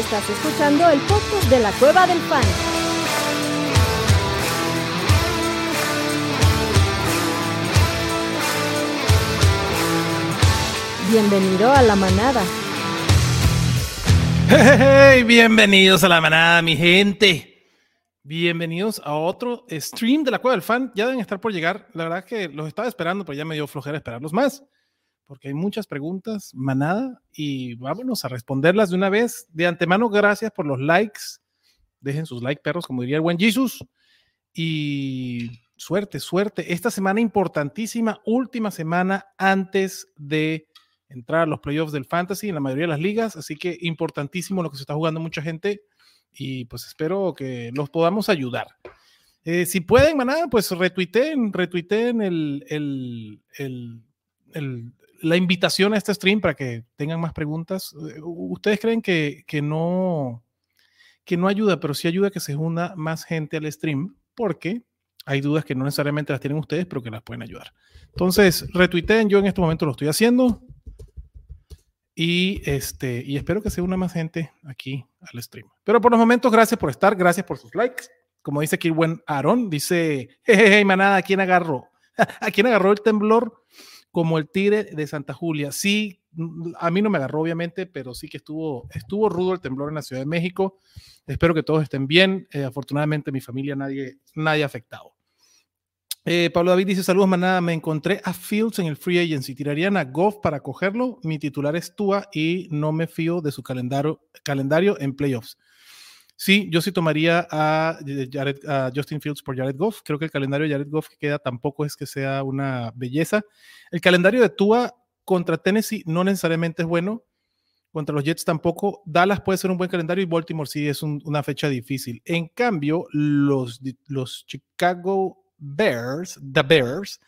Estás escuchando el podcast de la Cueva del Fan. Bienvenido a la manada. Hey, bienvenidos a la manada, mi gente. Bienvenidos a otro stream de la Cueva del Fan. Ya deben estar por llegar. La verdad que los estaba esperando, pero ya me dio flojera esperarlos más porque hay muchas preguntas, manada, y vámonos a responderlas de una vez. De antemano, gracias por los likes. Dejen sus likes, perros, como diría el buen Jesus. Y suerte, suerte. Esta semana importantísima, última semana antes de entrar a los playoffs del fantasy en la mayoría de las ligas. Así que importantísimo lo que se está jugando mucha gente. Y pues espero que los podamos ayudar. Eh, si pueden, manada, pues retuiteen, retuiteen el, el, el, la invitación a este stream para que tengan más preguntas. Eh, ¿Ustedes creen que, que, no, que no ayuda, pero sí ayuda que se una más gente al stream? Porque hay dudas que no necesariamente las tienen ustedes, pero que las pueden ayudar. Entonces, retuiteen, yo en este momento lo estoy haciendo. Y, este, y espero que se una más gente aquí al stream. Pero por los momentos, gracias por estar, gracias por sus likes. Como dice aquí el buen Aaron, dice, jejeje, manada, ¿a quién agarró? ¿A quién agarró el temblor? Como el Tigre de Santa Julia. Sí, a mí no me agarró obviamente, pero sí que estuvo, estuvo rudo el temblor en la Ciudad de México. Espero que todos estén bien. Eh, afortunadamente mi familia nadie, nadie afectado. Eh, Pablo David dice, saludos manada, me encontré a Fields en el Free Agency, tirarían a Goff para cogerlo, mi titular es Tua y no me fío de su calendario, calendario en playoffs. Sí, yo sí tomaría a, Justin Fields por Jared Goff. Creo que el calendario de Jared Goff que queda tampoco es que sea una belleza. El calendario de Tua contra Tennessee no necesariamente es bueno. Contra los Jets tampoco. Dallas puede ser un buen calendario y Baltimore sí es una fecha difícil. En cambio, los, los Chicago Bears, the Bears,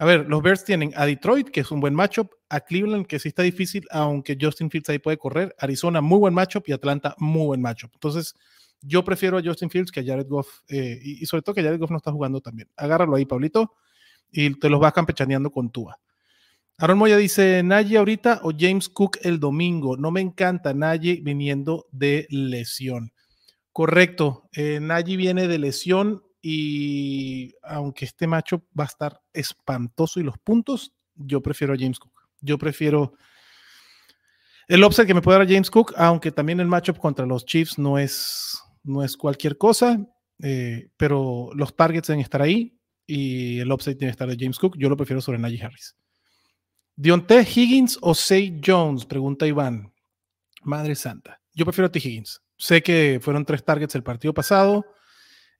a ver, los Bears tienen a Detroit, que es un buen matchup, a Cleveland, que sí está difícil, aunque Justin Fields ahí puede correr, Arizona, muy buen matchup, y Atlanta, muy buen matchup. Entonces, yo prefiero a Justin Fields que a Jared Goff, eh, y, sobre todo que Jared Goff no está jugando también. Agárralo ahí, Pablito, y te los vas campechaneando con Tua. Aaron Moya dice, Nagy ahorita o James Cook el domingo. No me encanta Nagy viniendo de lesión. Correcto, eh, Nagy viene de lesión y aunque este macho va a estar espantoso y los puntos, yo prefiero a James Cook. Yo prefiero el upset que me puede dar James Cook, aunque también el matchup contra los Chiefs no es, no es cualquier cosa, eh, pero los targets deben estar ahí y el upset que estar de James Cook. Yo lo prefiero sobre Najee Harris. Dionte Higgins o Say Jones, pregunta Iván. Madre Santa. Yo prefiero a T. Higgins. Sé que fueron tres targets el partido pasado.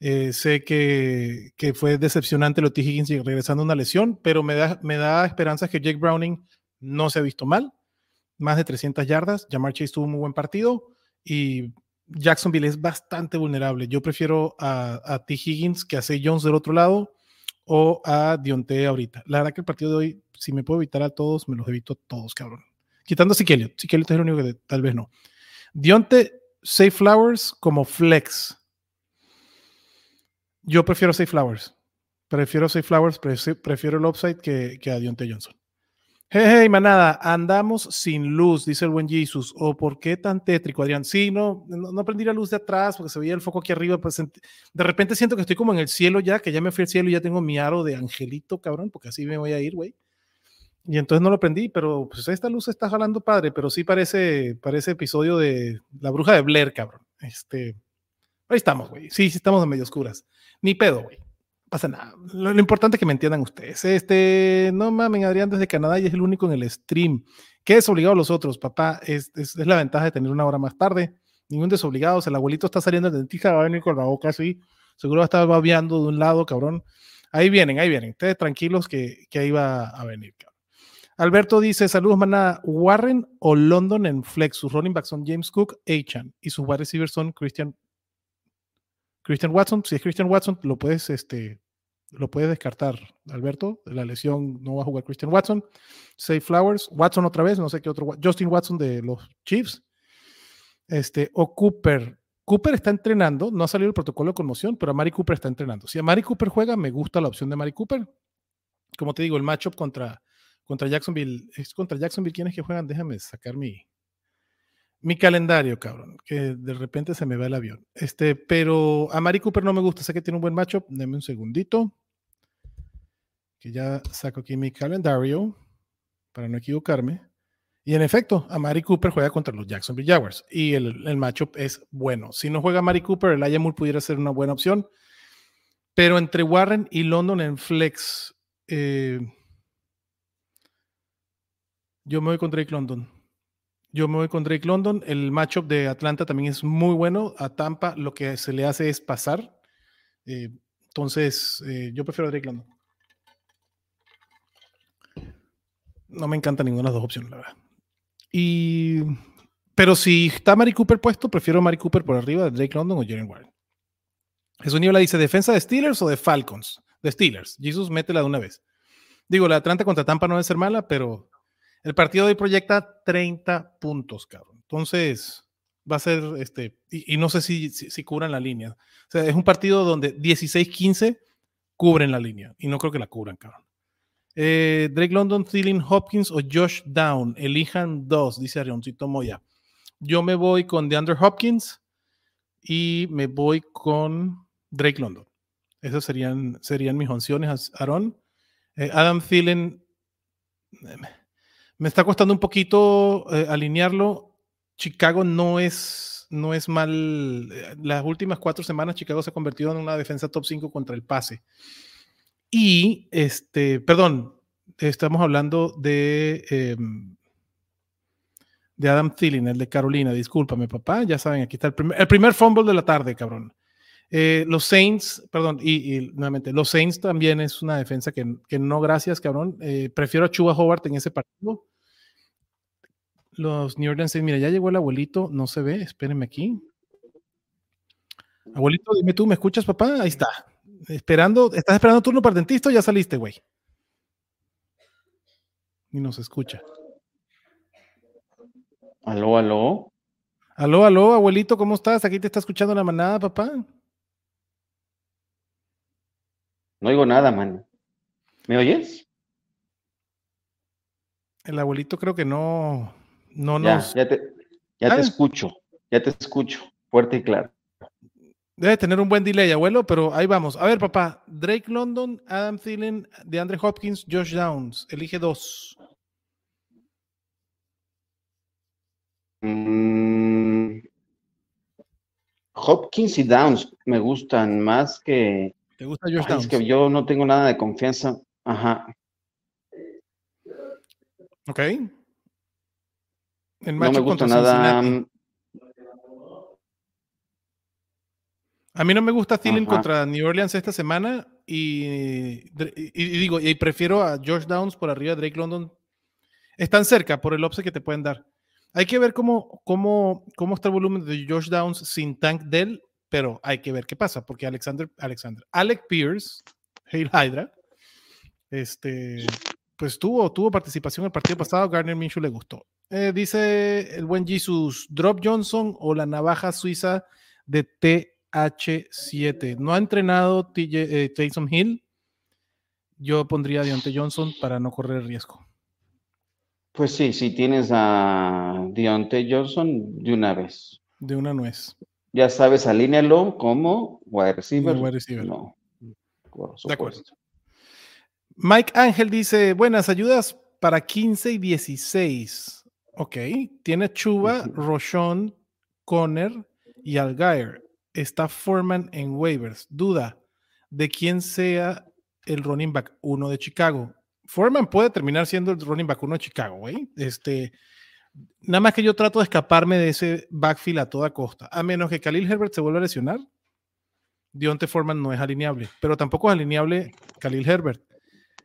Eh, sé que, fue decepcionante lo T. Higgins regresando a una lesión, pero me da, me da esperanza que Jake Browning no se ha visto mal. Más de 300 yardas. Jamar Chase tuvo un muy buen partido y Jacksonville es bastante vulnerable. Yo prefiero a, a T. Higgins que a Jones del otro lado o a Dionte ahorita. La verdad que el partido de hoy, si me puedo evitar a todos, me los evito a todos, cabrón. Quitando a Sikelio. Sikelio es el único que tal vez no. Dionte, Safe Flowers como flex yo prefiero Safe Flowers. Prefiero Safe Flowers, prefiero el upside que, que a Dionte Johnson. Hey, hey, manada, andamos sin luz, dice el buen Jesus. ¿O por qué tan tétrico, Adrián? Sí, no, no, prendí la luz de atrás porque se veía el foco aquí arriba. Pues, de repente siento que estoy como en el cielo ya, que ya me fui al cielo y ya tengo mi aro de angelito, cabrón, porque así me voy a ir, güey. Y entonces no lo prendí, pero pues esta luz está jalando padre, pero sí parece, parece episodio de La Bruja de Blair, cabrón. Este, ahí estamos, güey. Sí, sí estamos en medio oscuras. Ni pedo, güey. Pasa nada. Lo, importante es que me entiendan ustedes. Este, no mamen, Adrián desde Canadá y es el único en el stream. ¿Qué es obligado a los otros, papá? Es, es, la ventaja de tener una hora más tarde. Ningún desobligado. el abuelito está saliendo del dentista, va a venir con la boca así. Seguro va a estar babeando de un lado, cabrón. Ahí vienen, ahí vienen. Ustedes tranquilos que, que ahí va a venir, cabrón. Alberto dice: Saludos, manada. Warren o London en flex. Sus running backs son James Cook, Achan. Y sus wide receivers son Christian Christian Watson, si es Christian Watson, lo puedes, este, lo puedes descartar, Alberto. La lesión no va a jugar Christian Watson. Safe Flowers, Watson otra vez, no sé qué otro. Justin Watson de los Chiefs. Este, o Cooper. Cooper está entrenando, no ha salido el protocolo de conmoción, pero a Mari Cooper está entrenando. Si a Mari Cooper juega, me gusta la opción de Mari Cooper. Como te digo, el matchup contra, contra Jacksonville, es contra Jacksonville, ¿quiénes que juegan? Déjame sacar mi, Mi calendario, cabrón, que de repente se me va el avión. Este, pero a Mari Cooper no me gusta, sé que tiene un buen matchup. Deme un segundito. Que ya saco aquí mi calendario para no equivocarme. Y en efecto, a Mari Cooper juega contra los Jacksonville Jaguars y el, el matchup es bueno. Si no juega Mari Cooper, el Ayamur pudiera ser una buena opción. Pero entre Warren y London en flex, eh, yo me voy con Drake London. Yo me voy con Drake London. El matchup de Atlanta también es muy bueno. A Tampa lo que se le hace es pasar. Eh, entonces, eh, yo prefiero a Drake London. No me encanta ninguna de las dos opciones, la verdad. Y, pero si está Mari Cooper puesto, prefiero Mari Cooper por arriba de Drake London o Jalen Warren. Jesús Niebla dice: ¿defensa de Steelers o de Falcons? De Steelers. Jesus, métela de una vez. Digo, la Atlanta contra Tampa no debe ser mala, pero el partido de hoy proyecta 30 puntos, cabrón. Entonces, va a ser este, y, no sé si, si, cubran la línea. O sea, es un partido donde 16-15 cubren la línea y no creo que la cubran, cabrón. Eh, Drake London, Thielen Hopkins o Josh Down. Elijan dos, dice Arioncito Moya. Yo me voy con DeAndre Hopkins y me voy con Drake London. Esas serían, serían mis opciones, Aaron. Eh, Adam Thielen, me está costando un poquito eh, alinearlo. Chicago no es, no es mal. Las últimas cuatro semanas, Chicago se ha convertido en una defensa top 5 contra el pase. Y, este, perdón, estamos hablando de, em, de Adam Thielen, el de Carolina. Discúlpame, papá. Ya saben, aquí está el primer, el primer fumble de la tarde, cabrón. Eh, los Saints, perdón, y, nuevamente, los Saints también es una defensa que, que no, gracias, cabrón. Eh, prefiero a Chuba Howard en ese partido. Los New Orleans Saints, mira, ya llegó el abuelito, no se ve, espérenme aquí. Abuelito, dime tú, ¿me escuchas, papá? Ahí está. Esperando, ¿estás esperando turno para el dentista ya saliste, güey? Y nos escucha. Aló, aló. Aló, aló, abuelito, ¿cómo estás? Aquí te está escuchando la manada, papá. No oigo nada, man. ¿Me oyes? El abuelito creo que no, no ya, nos. Ya te, ya te ah. escucho, ya te escucho, fuerte y claro. Debe tener un buen delay, abuelo, pero ahí vamos. A ver, papá. Drake London, Adam Thielen, DeAndre Hopkins, Josh Downs. Elige dos. Mm, Hopkins y Downs me gustan más que. ¿Te gusta Josh Downs? Es que yo no tengo nada de confianza. Ajá. Ok. No me gusta nada. A mí no me gusta Thielen contra New Orleans esta semana y, digo, y prefiero a Josh Downs por arriba de Drake London. Están cerca por el offset que te pueden dar. Hay que ver cómo, cómo, cómo está el volumen de Josh Downs sin Tank Dell, pero hay que ver qué pasa, porque Alexander, Alexander, Alec Pierce, Hail Hydra, este, pues tuvo, tuvo participación en el partido pasado, Garner Minshew le gustó. Eh, dice el buen Jesus, Drop Johnson o la navaja suiza de T H7. No ha entrenado TJ, eh, Taysom Hill. Yo pondría a Deontay Johnson para no correr riesgo. Pues sí, si tienes a Deontay Johnson de una vez. De una nuez. Ya sabes, alínealo como wide receiver. Wide receiver. No, de acuerdo. Mike Ángel dice, buenas ayudas para 15 y 16. Ok, tiene Chuba, Roshon, Conner y Algair está Foreman en waivers. Duda de quién sea el running back uno de Chicago. Foreman puede terminar siendo el running back uno de Chicago, güey. Este, nada más que yo trato de escaparme de ese backfield a toda costa. A menos que Khalil Herbert se vuelva a lesionar, Dionte Foreman no es alineable, pero tampoco es alineable Khalil Herbert.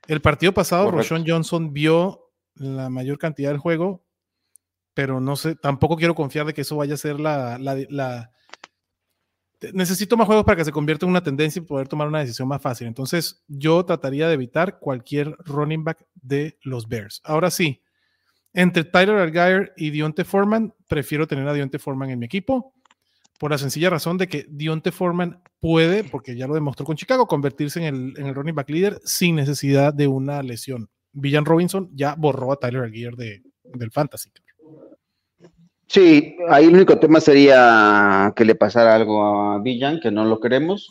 El partido pasado, Roshon Johnson vio la mayor cantidad del juego, pero no sé, tampoco quiero confiar de que eso vaya a ser la, la necesito más juegos para que se convierta en una tendencia y poder tomar una decisión más fácil. Entonces, yo trataría de evitar cualquier running back de los Bears. Ahora sí, entre Tyler Algier y Dionte Foreman, prefiero tener a Dionte Foreman en mi equipo por la sencilla razón de que Dionte Foreman puede, porque ya lo demostró con Chicago, convertirse en el, en el running back líder sin necesidad de una lesión. Villan Robinson ya borró a Tyler Algier de, del fantasy. Sí, ahí el único tema sería que le pasara algo a Villan, que no lo queremos,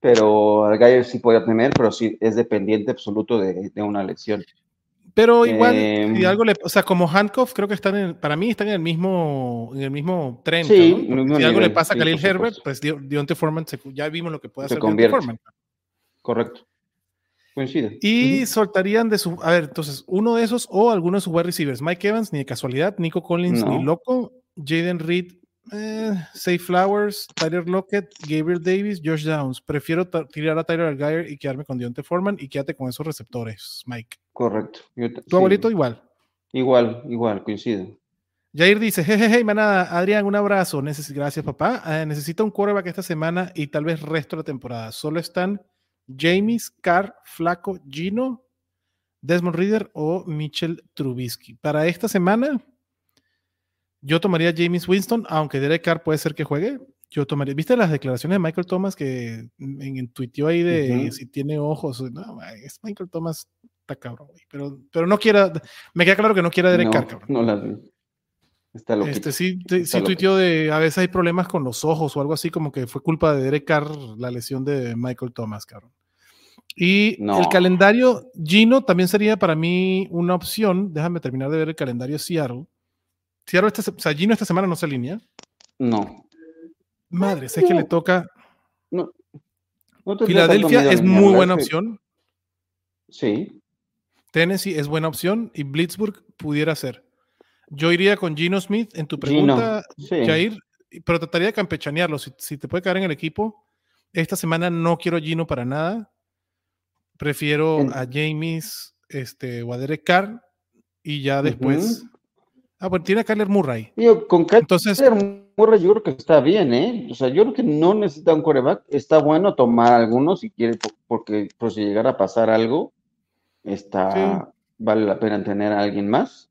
pero al Gayer sí podría tener, pero sí es dependiente absoluto de, una lesión. Pero igual, si em, algo le, o sea, como Handcuff, creo que están en, para mí están en el mismo, en el mismo tren. Sí, si algo le pasa a Khalil Herbert, pues Dionte Foreman, ya vimos lo que puede hacer Dionte Foreman. Correcto. Coincide. Y soltarían de su. A ver, entonces, uno de esos o alguno de sus wide receivers. Mike Evans, ni de casualidad. Nico Collins, ni loco. Jaden Reed, eh, Safe Flowers, Tyler Lockett, Gabriel Davis, Josh Downs. Prefiero tirar a Tyler Algier y quedarme con Dionte Foreman y quédate con esos receptores, Mike. Correcto. ¿Tu abuelito igual? Igual, igual, coincide. Jair dice, jejeje, manada, Adrián, un abrazo. gracias, papá. Eh, necesito un quarterback esta semana y tal vez resto de la temporada. Solo están James, Carr, Flaco, Gino, Desmond Reader o Mitchell Trubisky. Para esta semana, yo tomaría James Winston, aunque Derek Carr puede ser que juegue. Yo tomaría, ¿viste las declaraciones de Michael Thomas que en, tuiteó ahí de si tiene ojos? No, es Michael Thomas está cabrón, Pero, pero no quiera, me queda claro que no quiera Derek Carr, cabrón. No las Está este, sí, sí tuiteó de a veces hay problemas con los ojos o algo así, como que fue culpa de Derek Carr la lesión de Michael Thomas, cabrón. Y el calendario Gino también sería para mí una opción. Déjame terminar de ver el calendario Seattle. Seattle esta, o sea, Gino esta semana no se alinea. No. Madre, sé que le toca. No. Filadelfia es muy buena opción. Sí. Tennessee es buena opción y Blitzburg pudiera ser. Yo iría con Gino Smith en tu pregunta, Jair, pero trataría de campechanearlo. Si, si, te puede caer en el equipo, esta semana no quiero Gino para nada. Prefiero a James este, o a Derek Carr y ya después. Ah, bueno, tiene a Kyler Murray. con Kyler Entonces, Murray yo creo que está bien, ¿eh? O sea, yo creo que no necesita un coreback. Está bueno tomar algunos si quiere, porque por si llegara a pasar algo, está, vale la pena tener a alguien más.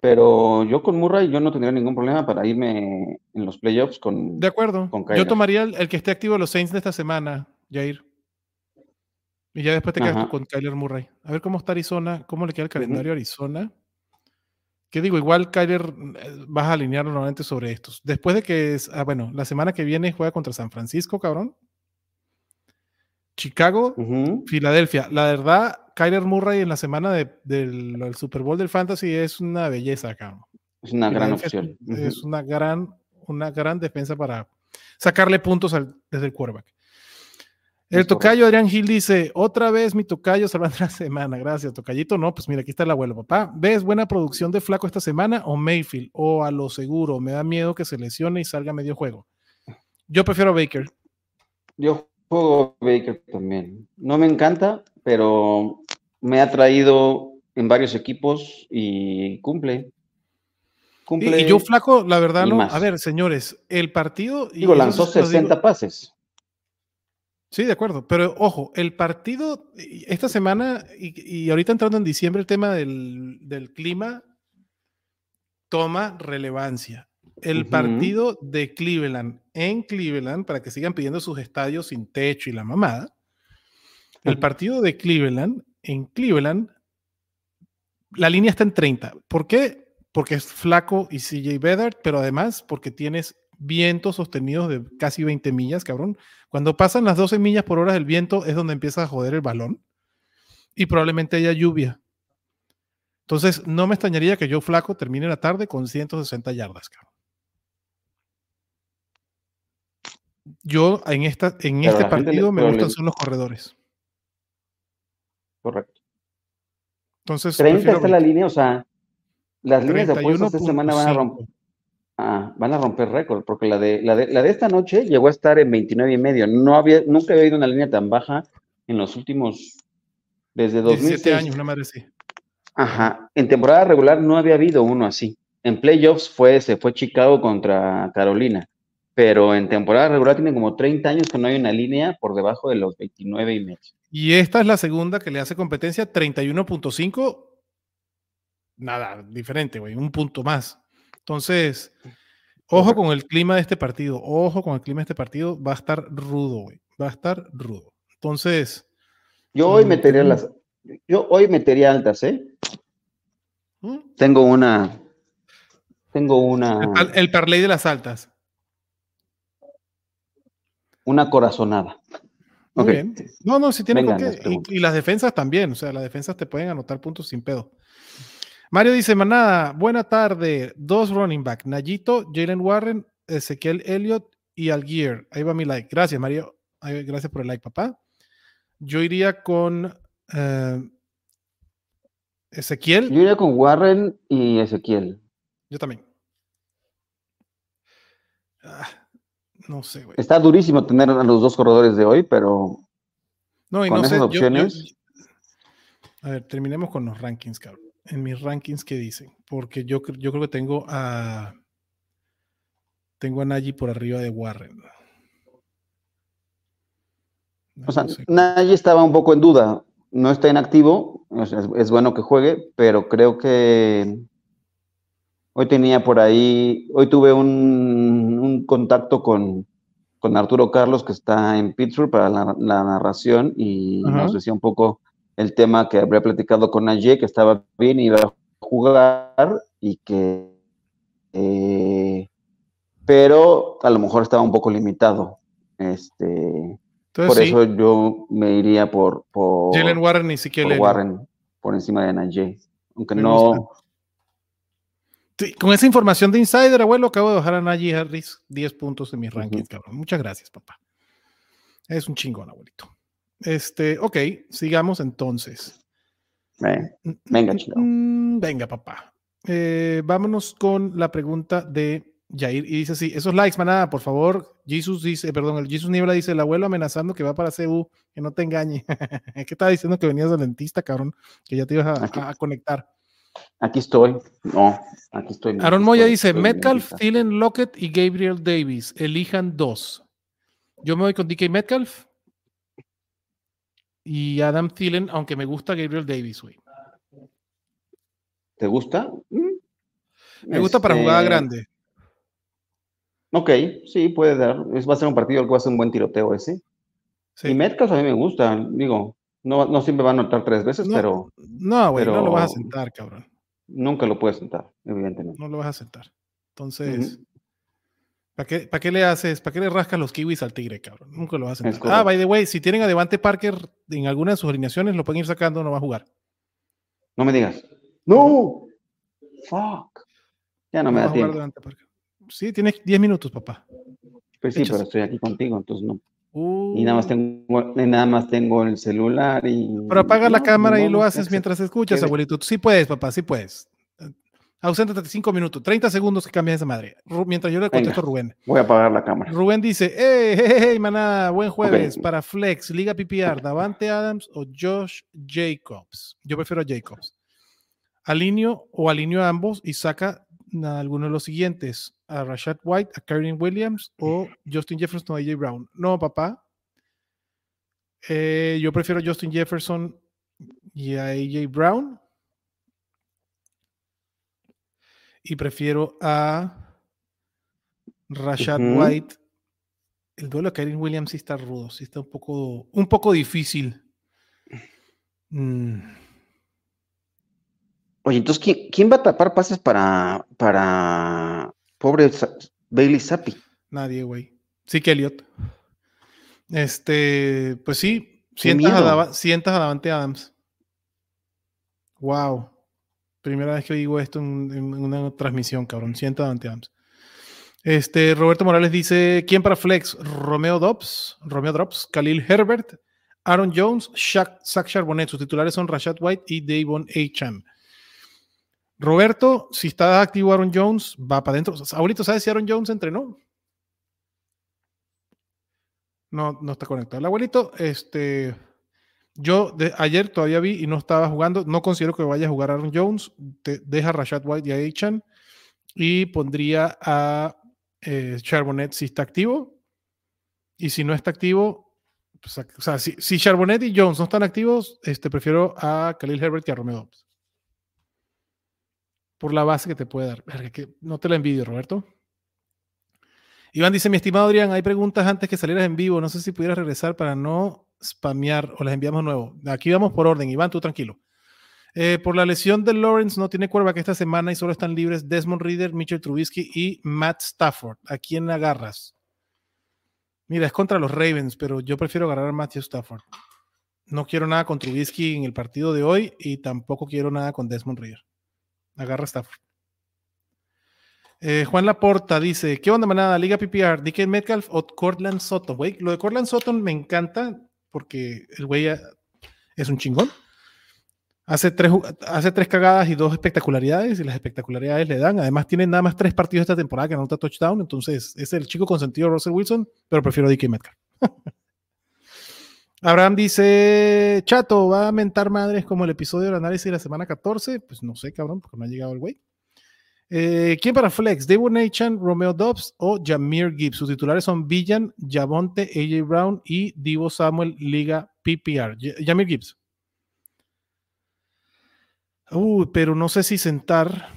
Pero yo con Murray yo no tendría ningún problema para irme en los playoffs con. De acuerdo. yo tomaría el, que esté activo de los Saints de esta semana, Jair. Y ya después te quedas con Kyler Murray. A ver cómo está Arizona, cómo le queda el calendario a Arizona. ¿Qué digo? Igual Kyler eh, vas a alinearlo nuevamente sobre estos. Después de que, es, ah, bueno, la semana que viene juega contra San Francisco, cabrón. Chicago, Filadelfia. La verdad, Kyler Murray en la semana del, Super Bowl del Fantasy es una belleza, cabrón. Es una gran opción. Es, una, gran, una gran defensa para sacarle puntos desde el quarterback. El tocayo Adrián Gil dice, otra vez mi tocayo salvando la semana. Gracias, tocayito. No, pues mira, aquí está el abuelo, papá. ¿Ves buena producción de Flaco esta semana o Mayfield? O a lo seguro, me da miedo que se lesione y salga medio juego. Yo prefiero Baker. Yo juego Baker también. No me encanta, pero me ha traído en varios equipos y cumple. cumple y, yo flaco, la verdad, no. A ver, señores, el partido. Digo, lanzó 60 pases. Sí, de acuerdo. Pero ojo, el partido esta semana y, ahorita entrando en diciembre, el tema del, clima toma relevancia. El partido de Cleveland en Cleveland, para que sigan pidiendo sus estadios sin techo y la mamada. El partido de Cleveland en Cleveland, la línea está en 30. ¿Por qué? Porque es flaco y CJ Bedard, pero además porque tienes vientos sostenidos de casi 20 millas, cabrón. Cuando pasan las 12 millas por hora del viento es donde empieza a joder el balón y probablemente haya lluvia. Entonces, no me extrañaría que yo flaco termine la tarde con 160 yardas, cabrón. Yo en, esta, en este partido me gustan son los corredores. Correcto. Entonces, 30 está la línea, o sea, las líneas de apuestas esta semana van a romper Ah, van a romper récord, porque la de, la, de, la de esta noche llegó a estar en 29 y medio. No había, nunca había ido una línea tan baja en los últimos, desde 2007 años, una madre sí. Ajá, en temporada regular no había habido uno así. En playoffs fue, se fue Chicago contra Carolina, pero en temporada regular tiene como 30 años que no hay una línea por debajo de los 29 y medio. Y esta es la segunda que le hace competencia, 31.5, nada, diferente, güey, un punto más. Entonces, ojo con el clima de este partido, ojo con el clima de este partido, va a estar rudo, güey, va a estar rudo. Entonces, yo hoy metería las, yo hoy metería altas, ¿eh? ¿Mm? Tengo una, Tengo una. El, el parlay de las altas. Una corazonada. Muy bien. No, no, si tiene Vengan con las qué. preguntas. Y, y las defensas también. O sea, las defensas te pueden anotar puntos sin pedo. Mario dice, manada, buena tarde. Dos running back. Nayito, Jalen Warren, Ezequiel Elliott y Algier. Ahí va mi like. Gracias, Mario. Gracias por el like, papá. Yo iría con eh, Ezequiel. Yo iría con Warren y Ezequiel. Yo también. Ah, no sé, güey. Está durísimo tener a los dos corredores de hoy, pero No, y con no sé. esas yo- yo- opciones. a ver, terminemos con los rankings, cabrón. En mis rankings, ¿qué dicen? Porque yo, yo creo que tengo a. Tengo a Najee por arriba de Warren. O sea, No sé. Nagy estaba un poco en duda. No está inactivo. es, es bueno que juegue, pero creo que hoy tenía por ahí. Hoy tuve un, un contacto con, con Arturo Carlos, que está en Pittsburgh, para la, la narración, y nos decía un poco el tema que habría platicado con Nagy, que estaba bien, iba a jugar y que. eh, pero a lo mejor estaba un poco limitado. Este. Entonces, Por sí, eso yo me iría por, por, Jalen Warren ni siquiera. por Warren, por encima de Najee. Aunque Me no, gusta. Con esa información de Insider, abuelo, acabo de bajar a Najee Harris 10 puntos en mis Ujú. rankings, cabrón. Muchas gracias, papá. Es un chingón, abuelito. Este, ok, sigamos entonces. eh, Venga, chingado. Mm, Venga, papá. Eh, vámonos con la pregunta de Jair. Y dice así: Esos likes, manada, por favor. Jesus dice, perdón, el Jesus Niebla dice: El abuelo amenazando que va para CU, que no te engañe. es que estaba diciendo que venías del dentista, cabrón, que ya te ibas a, Aquí. a- a conectar. Aquí estoy. No, aquí estoy. Aaron Moya estoy, dice: estoy Metcalf. Thielen, Lockett y Gabriel Davis. Elijan dos. Yo me voy con DK Metcalf y Adam Thielen, aunque me gusta Gabriel Davis, güey. ¿Te gusta? Mm. Me gusta para Este, jugada grande. Ok, sí, puede dar. Es, va a ser un partido al que va a ser un buen tiroteo ese. Sí. Y Metcalf a mí me gusta. Digo, no, no siempre va a anotar tres veces, No, pero No, güey, no lo vas a sentar, cabrón. nunca lo puedes sentar, evidentemente. No lo vas a sentar. Entonces. ¿para qué, para qué le haces, para qué le rascas los kiwis al tigre, cabrón? Nunca lo vas a sentar. Ah, by the way, si tienen a Devante Parker en alguna de sus alineaciones, lo pueden ir sacando, no va a jugar. No me digas. ¡No! ¡Fuck! Ya no me da tiempo. Sí, tienes 10 minutos, papá. Pues sí, pero estoy aquí contigo, entonces no. Uh, Y nada más tengo, y nada más tengo el celular y. Pero apaga la no, cámara y lo haces mientras escuchas, abuelito. Sí puedes, papá, sí puedes. Auséntate 5 minutos, 30 segundos que cambias esa madre. Ru- Mientras yo le contesto a Rubén. Voy a apagar la cámara. Rubén dice, hey, hey, hey, maná, buen jueves para Flex, Liga PPR, Davante Adams o Josh Jacobs. Yo prefiero a Jacobs. Alineo o alineo a ambos y saca a alguno de los siguientes, a Rashad White, a Karen Williams o Justin Jefferson o AJ Brown. No, papá. Eh, yo prefiero a Justin Jefferson y a AJ Brown. Y prefiero a Rashad. White. El duelo de Karen Williams sí está rudo, sí está un poco, un poco difícil. Mm, Oye, entonces, ¿quién, quién va a tapar pases para, para pobre Sa- Bailey Zappi? nadie, güey. Sí que Elliot. Este, pues sí, sientas a, sientas a Davante Adams. Wow. Primera vez que digo esto en, en una transmisión, cabrón. Sienta a Davante Adams. Este, Roberto Morales dice: ¿Quién para Flex? Romeo Dobbs, Romeo Drops, Khalil Herbert, Aaron Jones, Shaq, Zach Charbonnet. Sus titulares son Rashad White y Davon Acham. Roberto, si está activo Aaron Jones, va para adentro. Abuelito, ¿sabes si Aaron Jones entrenó? No, no está conectado. El abuelito, este, yo de, ayer todavía vi y no estaba jugando. No considero que vaya a jugar Aaron Jones. Deja a Rashad White y a Achan y pondría a eh, Charbonnet si está activo. Y si no está activo, pues, o sea, si, Charbonnet y Jones no están activos, este, prefiero a Khalil Herbert y a Romeo. Por la base que te puede dar. No te la envidio, Roberto. Iván dice, mi estimado Adrián, hay preguntas antes que salieras en vivo. No sé si pudieras regresar para no spamear o las enviamos nuevo. Aquí vamos por orden. Iván, tú tranquilo. Eh, por la lesión de Lawrence no tiene que esta semana y solo están libres Desmond Reader, Mitchell Trubisky y Matt Stafford. ¿A quién agarras? Mira, es contra los Ravens, pero yo prefiero agarrar a Matthew Stafford. No quiero nada con Trubisky en el partido de hoy y tampoco quiero nada con Desmond Reader. Agarra Stafford. Eh, Juan Laporta dice: ¿Qué onda, manada? Liga PPR, DK Metcalf o Cortland Sutton. Güey, lo de Cortland Sutton me encanta porque el güey es un chingón. Hace tres, hace tres cagadas y dos espectacularidades, y las espectacularidades le dan. Además, tiene nada más tres partidos esta temporada que anota touchdown. Entonces, es el chico consentido Russell Wilson, pero prefiero DK Metcalf. Abraham dice: Chato, ¿va a mentar madres como el episodio del análisis de la semana 14? Pues no sé, cabrón, porque no ha llegado el güey. Eh, ¿Quién para Flex? Devon Nachan, Romeo Dobbs o Jameer Gibbs. Sus titulares son Villan, Javonte, AJ Brown y Divo Samuel, Liga PPR. Jameer Gibbs. Uy, pero no sé si sentar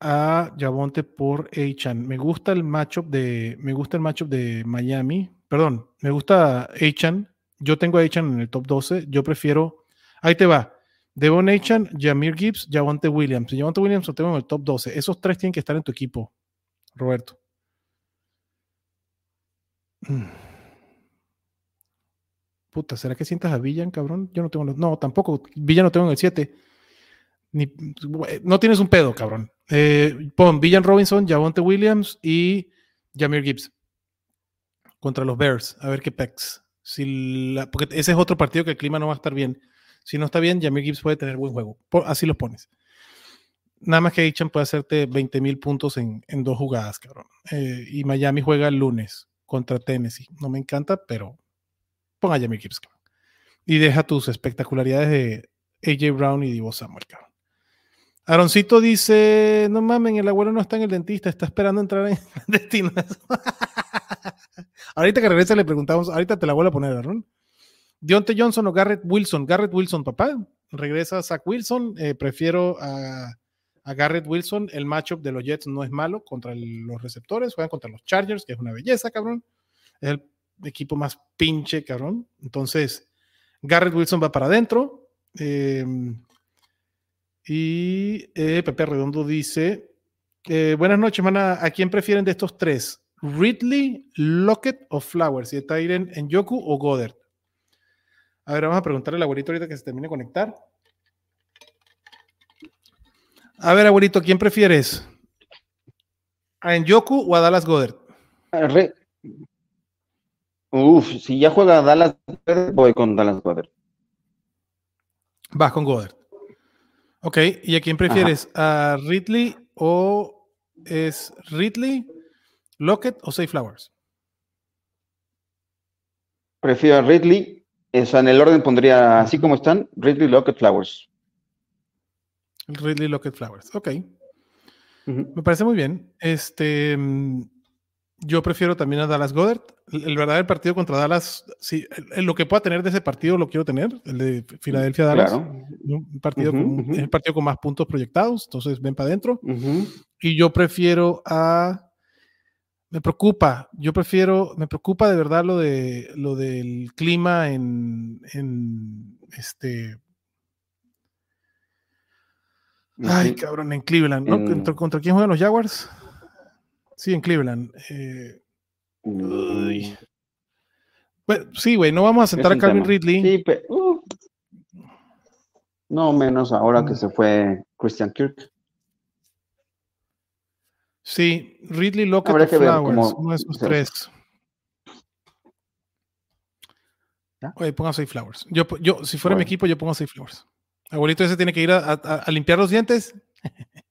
a Javonte por Achan. Me gusta el matchup de. Me gusta el matchup de Miami. Perdón, me gusta Achan. Yo tengo a Achan en el top 12. Yo prefiero. Ahí te va. Devon Achan, Jamir Gibbs, Javonte Williams. Javonte Williams lo tengo en el top 12. Esos tres tienen que estar en tu equipo, Roberto. Mm. Puta, ¿será que sientas a Villan, cabrón? Yo no tengo. No, tampoco. Villan no tengo en el 7. no tienes un pedo, cabrón. Eh, pon Villan Robinson, Javonte Williams y Jamir Gibbs contra los Bears. A ver qué pex. Si porque ese es otro partido que el clima no va a estar bien. Si no está bien, Jamir Gibbs puede tener buen juego. así lo pones. Nada más que Ichan puede hacerte 20 mil puntos en, dos jugadas, cabrón. Eh, y Miami juega el lunes contra Tennessee. No me encanta, pero ponga a Jamir Gibbs, cabrón. Y deja tus espectacularidades de AJ Brown y Divo Samuel, cabrón. Aaroncito dice: No mames, el abuelo no está en el dentista, está esperando entrar en destino. Ahorita que regresa le preguntamos, ahorita te la vuelvo a poner, Aaron. Dionte Johnson o Garrett Wilson. Garrett Wilson, papá. Regresa Zach Wilson. Eh, prefiero a, Garrett Wilson. El matchup de los Jets no es malo contra los receptores. Juegan contra los Chargers, que es una belleza, cabrón. Es el equipo más pinche, cabrón. Entonces, Garrett Wilson va para adentro. Em, y eh, Pepe Redondo dice: eh, Buenas noches, mana. ¿A quién prefieren de estos tres? ¿Ridley, Lockett o Flowers? ¿Y está en, en Yoku o Goddard? A ver, vamos a preguntarle al abuelito ahorita que se termine de conectar. A ver, abuelito, ¿quién prefieres? ¿A Enyoku o a Dallas Goddard? Uf, si ya juega Dallas voy con Dallas Goddard. Vas con Goddard. Ok, ¿y a quién prefieres? ¿A Ridley o es Ridley, Lockett o Safe Flowers? Prefiero a Ridley en el orden pondría, así como están, Ridley Lockett Flowers. Ridley Lockett Flowers, ok. Me parece muy bien. Este, mm, yo prefiero también a Dallas Goddard. El, verdadero partido contra Dallas, sí, lo que pueda tener de ese partido lo quiero tener, el de Filadelfia Dallas. Un partido Es el partido con más puntos proyectados, entonces ven para adentro. Y yo prefiero a me preocupa, yo prefiero, me preocupa de verdad lo de lo del clima en, en este. Ay, cabrón, en Cleveland, ¿no? ¿Contra, quién juegan los Jaguars? Sí, en Cleveland. Eh, sí, güey, no vamos a sentar a Calvin Ridley. Sí, uh. no menos ahora que mm. se fue Christian Kirk. Sí, Ridley Lockett Flowers, uno de esos tres. Oye, ponga seis Flowers. Yo, yo, si fuera mi equipo, yo pongo seis Flowers. Abuelito ese tiene que ir a, limpiar los dientes.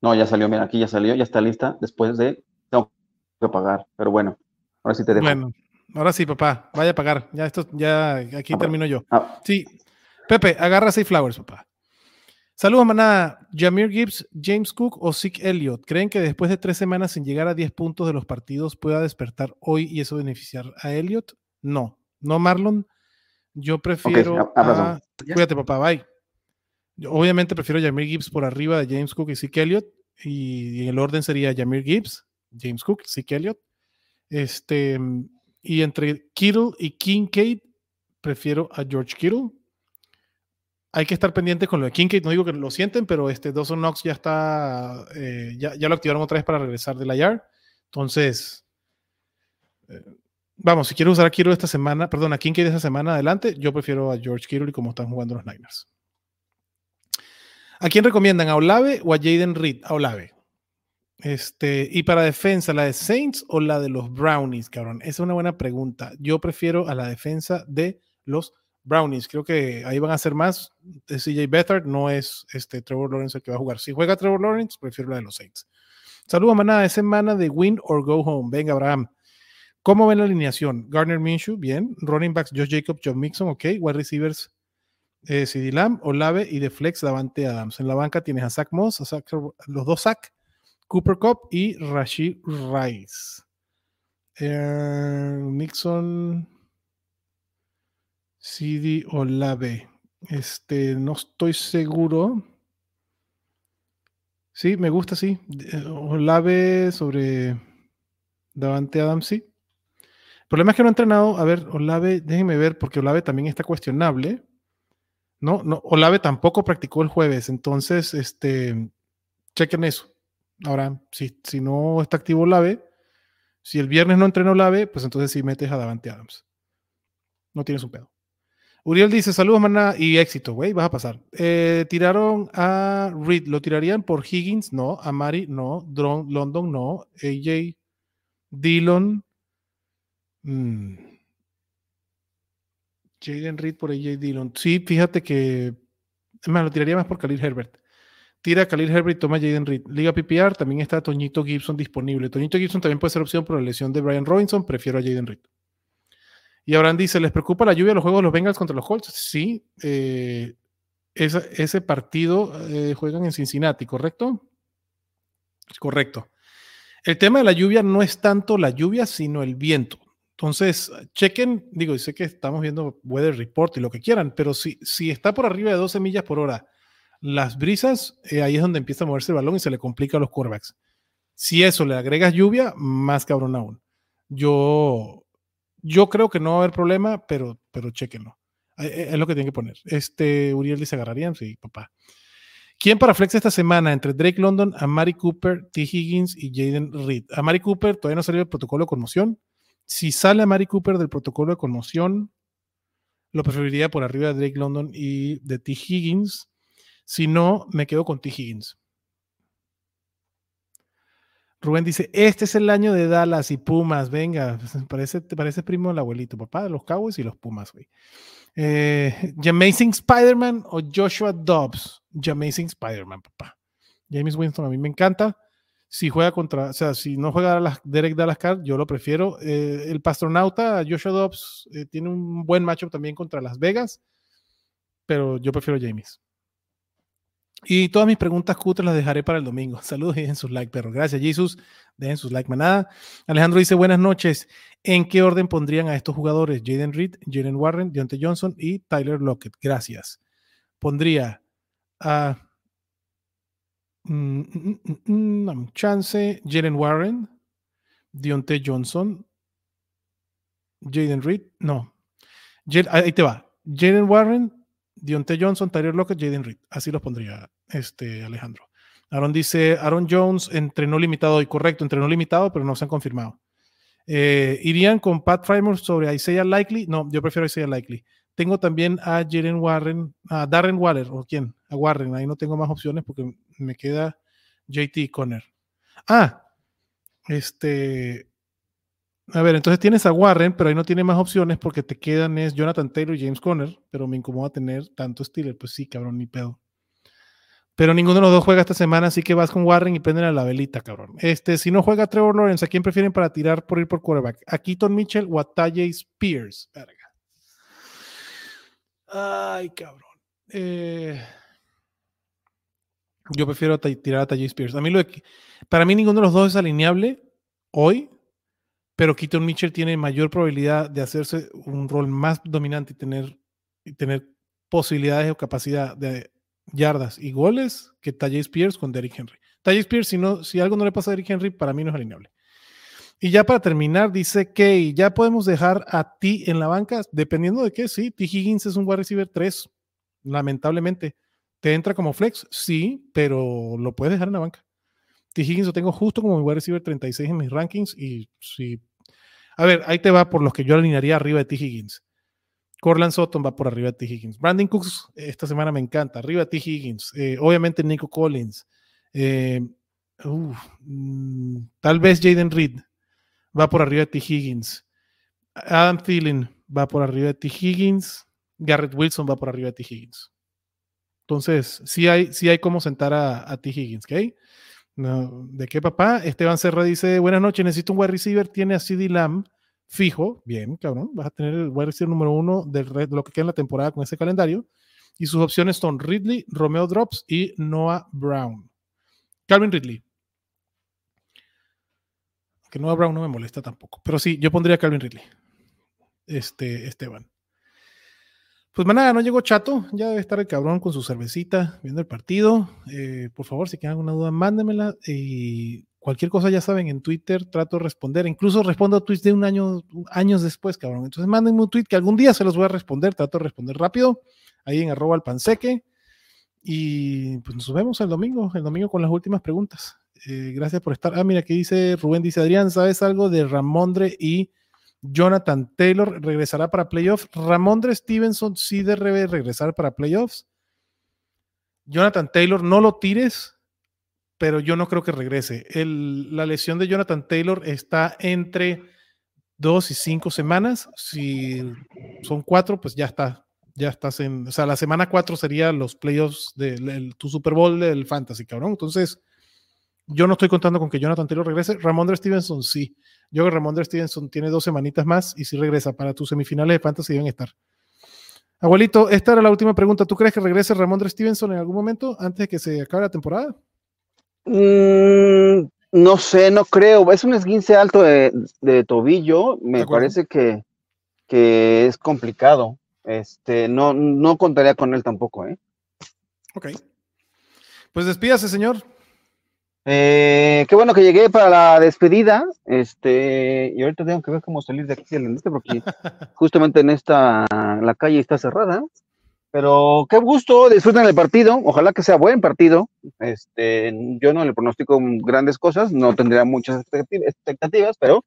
No, ya salió, mira, aquí ya salió, ya está lista. Después de. Tengo que pagar, pero bueno, ahora sí te dejo. Bueno, ahora sí, papá, vaya a pagar. Ya esto, ya aquí ah, termino yo. Ah. Sí, Pepe, agarra seis Flowers, papá. Saludos, manada. Jameer Gibbs, James Cook o Zeke Elliott. ¿Creen que después de tres semanas sin llegar a 10 puntos de los partidos pueda despertar hoy y eso beneficiar a Elliott? No, no Marlon. Yo prefiero. a... Cuídate, papá, bye. obviamente prefiero Jameer Gibbs por arriba de James Cook y Zeke Elliott. Y, en el orden sería Jameer Gibbs, James Cook, Zeke Elliott. Este, y entre Kittle y Kincaid, prefiero a George Kittle. Hay que estar pendiente con lo de Kincaid. No digo que lo sienten, pero este Dawson Knox ya está, eh, ya, lo activaron otra vez para regresar de la YAR. Entonces, eh, vamos, si quiero usar a esta semana, perdón, a Kincaid esta semana adelante, yo prefiero a George Kittle y como están jugando los Niners. ¿A quién recomiendan? ¿A Olave o a Jaden Reed? A Olave. Este, y para defensa, ¿la de Saints o la de los Brownies, cabrón? Esa es una buena pregunta. Yo prefiero a la defensa de los Brownies. Creo que ahí van a ser más. CJ Beathard no es este Trevor Lawrence el que va a jugar. Si juega Trevor Lawrence, prefiero la de los Saints. Saludos, manada. Es semana de win or go home. Venga, Abraham. ¿Cómo ven la alineación? Garner Minshew, bien. Running backs, Josh Jacobs, John Mixon, ok. Wide receivers, eh, CD Lamb, Olave y de flex, Davante Adams. En la banca tienes a Zach Moss, los dos Zach, Cooper Cup y Rashid Rice. Eh, Mixon, CD Olave. Este, no estoy seguro. Sí, me gusta, sí. Eh, Olave sobre Davante Adams, sí. El problema es que no ha entrenado. A ver, Olave, déjenme ver, porque Olave también está cuestionable. No, no, Olave tampoco practicó el jueves, entonces, este, chequen eso. Ahora, si, si no está activo Olave, si el viernes no entrenó Olave, pues entonces sí metes a Davante Adams. No tienes un pedo. Uriel dice, saludos, maná, y éxito, güey, vas a pasar. Eh, tiraron a Reed, ¿lo tirarían por Higgins? No. A Mari, no. Drone, London, no. AJ, Dillon. Mm. Jaden Reed por AJ Dillon. Sí, fíjate que. Me lo tiraría más por Khalil Herbert. Tira a Khalil Herbert y toma Jaden Reed. Liga PPR, también está Toñito Gibson disponible. Toñito Gibson también puede ser opción por la lesión de Brian Robinson. Prefiero a Jaden Reed. Y Abraham dice: ¿Les preocupa la lluvia los juegos de los Bengals contra los Colts? Sí. Eh, ese, partido eh, juegan en Cincinnati, ¿correcto? Correcto. El tema de la lluvia no es tanto la lluvia, sino el viento. Entonces, chequen, digo, sé que estamos viendo Weather Report y lo que quieran, pero si, si está por arriba de 12 millas por hora, las brisas, eh, ahí es donde empieza a moverse el balón y se le complica a los quarterbacks. Si eso le agregas lluvia, más cabrón aún. Yo, yo creo que no va a haber problema, pero, pero chequenlo. Eh, eh, es lo que tienen que poner. Este, Uriel dice, agarrarían, sí, papá. ¿Quién para Flex esta semana? Entre Drake London, Amari Cooper, T. Higgins y Jaden Reed. Amari Cooper todavía no salió el protocolo de conmoción. Si sale a Mari Cooper del protocolo de conmoción, lo preferiría por arriba de Drake London y de T. Higgins. Si no, me quedo con T. Higgins. Rubén dice, este es el año de Dallas y Pumas, venga, parece, parece primo del abuelito, papá los Cowboys y los Pumas, güey. Eh, Amazing Spider-Man o Joshua Dobbs? Amazing Spider-Man, papá. James Winston a mí me encanta si juega contra, o sea, si no juega a Derek Dallas Card, yo lo prefiero. Eh, el Pastronauta, Joshua Dobbs, eh, tiene un buen matchup también contra Las Vegas, pero yo prefiero James. Y todas mis preguntas cutres las dejaré para el domingo. Saludos y dejen sus like, perro. Gracias, Jesus. Dejen sus like, manada. Alejandro dice: Buenas noches. ¿En qué orden pondrían a estos jugadores? Jaden Reed, Jalen Warren, Deontay Johnson y Tyler Lockett. Gracias. Pondría a Mm, mm, mm, chance. Jalen Warren, Dionte Johnson, Jaden Reed, no. ahí te va. Jalen Warren, Dionte Johnson, Tyler Lockett, Jaden Reed. Así los pondría este Alejandro. Aaron dice, Aaron Jones entrenó limitado y correcto, entrenó limitado, pero no se han confirmado. Eh, ¿Irían con Pat Frymore sobre Isaiah Likely? No, yo prefiero Isaiah Likely. Tengo también a Jalen Warren, a Darren Waller, o quién, a Warren. Ahí no tengo más opciones porque me queda JT Conner. Ah, este. A ver, entonces tienes a Warren, pero ahí no tiene más opciones porque te quedan es Jonathan Taylor y James Conner, pero me incomoda tener tanto Steeler. Pues sí, cabrón, ni pedo. Pero ninguno de los dos juega esta semana, así que vas con Warren y prenden a la velita, cabrón. Este, si no juega Trevor Lawrence, ¿a quién prefieren para tirar por ir por quarterback? ¿A Keaton Mitchell o a Tajay Spears? Verga. Ay, cabrón. Eh, yo prefiero tirar a Tajay Spears. A mí lo para mí ninguno de los dos es alineable hoy, pero Keaton Mitchell tiene mayor probabilidad de hacerse un rol más dominante y tener, y tener posibilidades o capacidad de yardas y goles que Tajay Spears con Derrick Henry. Tajay Spears, si, no, si algo no le pasa a Derrick Henry, para mí no es alineable. Y ya para terminar, dice que ya podemos dejar a ti en la banca, dependiendo de qué, sí, T. Higgins es un wide receiver 3. lamentablemente. ¿Te entra como flex? Sí, pero lo puedes dejar en la banca. T. Higgins lo tengo justo como mi wide receiver 36 en mis rankings y si... A ver, ahí te va por los que yo alinearía arriba de T. Higgins. Corland Sutton va por arriba de T. Higgins. Brandon Cooks esta semana me encanta. Arriba de T. Higgins. Eh, obviamente Nico Collins. Eh, mm, tal vez Jaden Reed va por arriba de T. Higgins. Adam Thielen va por arriba de T. Higgins. Garrett Wilson va por arriba de T. Higgins. Entonces, sí hay, sí hay cómo sentar a, T. Higgins, ¿ok? ¿De qué papá? Esteban Serra dice, buenas noches, necesito un wide receiver, tiene a CD Lamb fijo, bien, cabrón, vas a tener el wide receiver número uno de lo que queda en la temporada con ese calendario. Y sus opciones son Ridley, Romeo Drops y Noah Brown. Calvin Ridley. Que Noah Brown no me molesta tampoco. Pero sí, yo pondría Calvin Ridley. Este, Esteban. Pues nada, no llegó chato. Ya debe estar el cabrón con su cervecita viendo el partido. Eh, por favor, si tienen alguna duda, mándenmela. Y cualquier cosa ya saben, en Twitter trato de responder, incluso respondo a tweets de un año, años después, cabrón. Entonces mándenme un tweet que algún día se los voy a responder, trato de responder rápido, ahí en arroba al panseque. Y pues nos vemos el domingo, el domingo con las últimas preguntas. Eh, gracias por estar. Ah, mira, aquí dice Rubén, dice Adrián, ¿sabes algo de Ramondre y Jonathan Taylor? ¿Regresará para playoffs? Ramondre Stevenson sí debe regresar para playoffs. Jonathan Taylor, no lo tires, pero yo no creo que regrese. la lesión de Jonathan Taylor está entre dos y cinco semanas. Si son cuatro, pues ya está. Ya estás en. O sea, la semana cuatro sería los playoffs de tu Super Bowl del Fantasy, cabrón. Entonces, yo no estoy contando con que Jonathan Taylor regrese. Ramondre Stevenson sí. Yo creo que Ramondre Stevenson tiene dos semanitas más y si regresa para tus semifinales de Fantasy deben estar. Abuelito, esta era la última pregunta. ¿Tú crees que regrese Ramondre Stevenson en algún momento antes de que se acabe la temporada? Mm, no sé, no creo. Es un esguince alto de, tobillo. Me parece que, que, es complicado. Este, no, no contaría con él tampoco, ¿eh? Ok. Pues despídase, señor. Eh, qué bueno que llegué para la despedida. Este, y ahorita tengo que ver cómo salir de aquí porque justamente en esta la calle está cerrada. Pero qué gusto, disfruten el partido, ojalá que sea buen partido. Este, yo no le pronostico grandes cosas, no tendría muchas expectativas, pero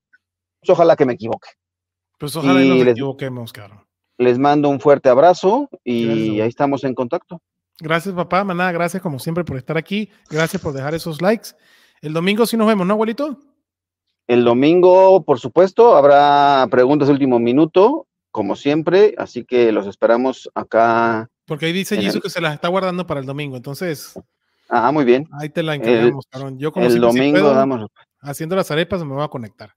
pues, ojalá que me equivoque. Pues ojalá y no nos equivoquemos, caro. Les mando un fuerte abrazo y ahí estamos en contacto. Gracias, papá. Maná, gracias como siempre por estar aquí. Gracias por dejar esos likes. El domingo sí nos vemos, ¿no, abuelito? El domingo, por supuesto, habrá preguntas de último minuto como siempre, así que los esperamos acá. Porque ahí dice Jesús que se las está guardando para el domingo, entonces. Ah, muy bien. Ahí te la encargamos, Yo como el domingo damos. Haciendo las arepas me voy a conectar.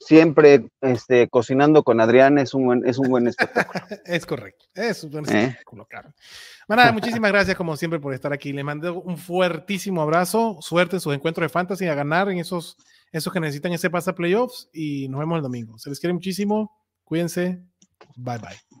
Siempre este, cocinando con Adrián es un buen, es un buen espectáculo. es correcto, es un buen ¿Eh? espectáculo, claro. Bueno, muchísimas gracias como siempre por estar aquí. Le mando un fuertísimo abrazo, suerte en sus encuentros de fantasy, a ganar en esos, esos que necesitan ese pase a playoffs y nos vemos el domingo. Se les quiere muchísimo. Cuídense. Bye bye.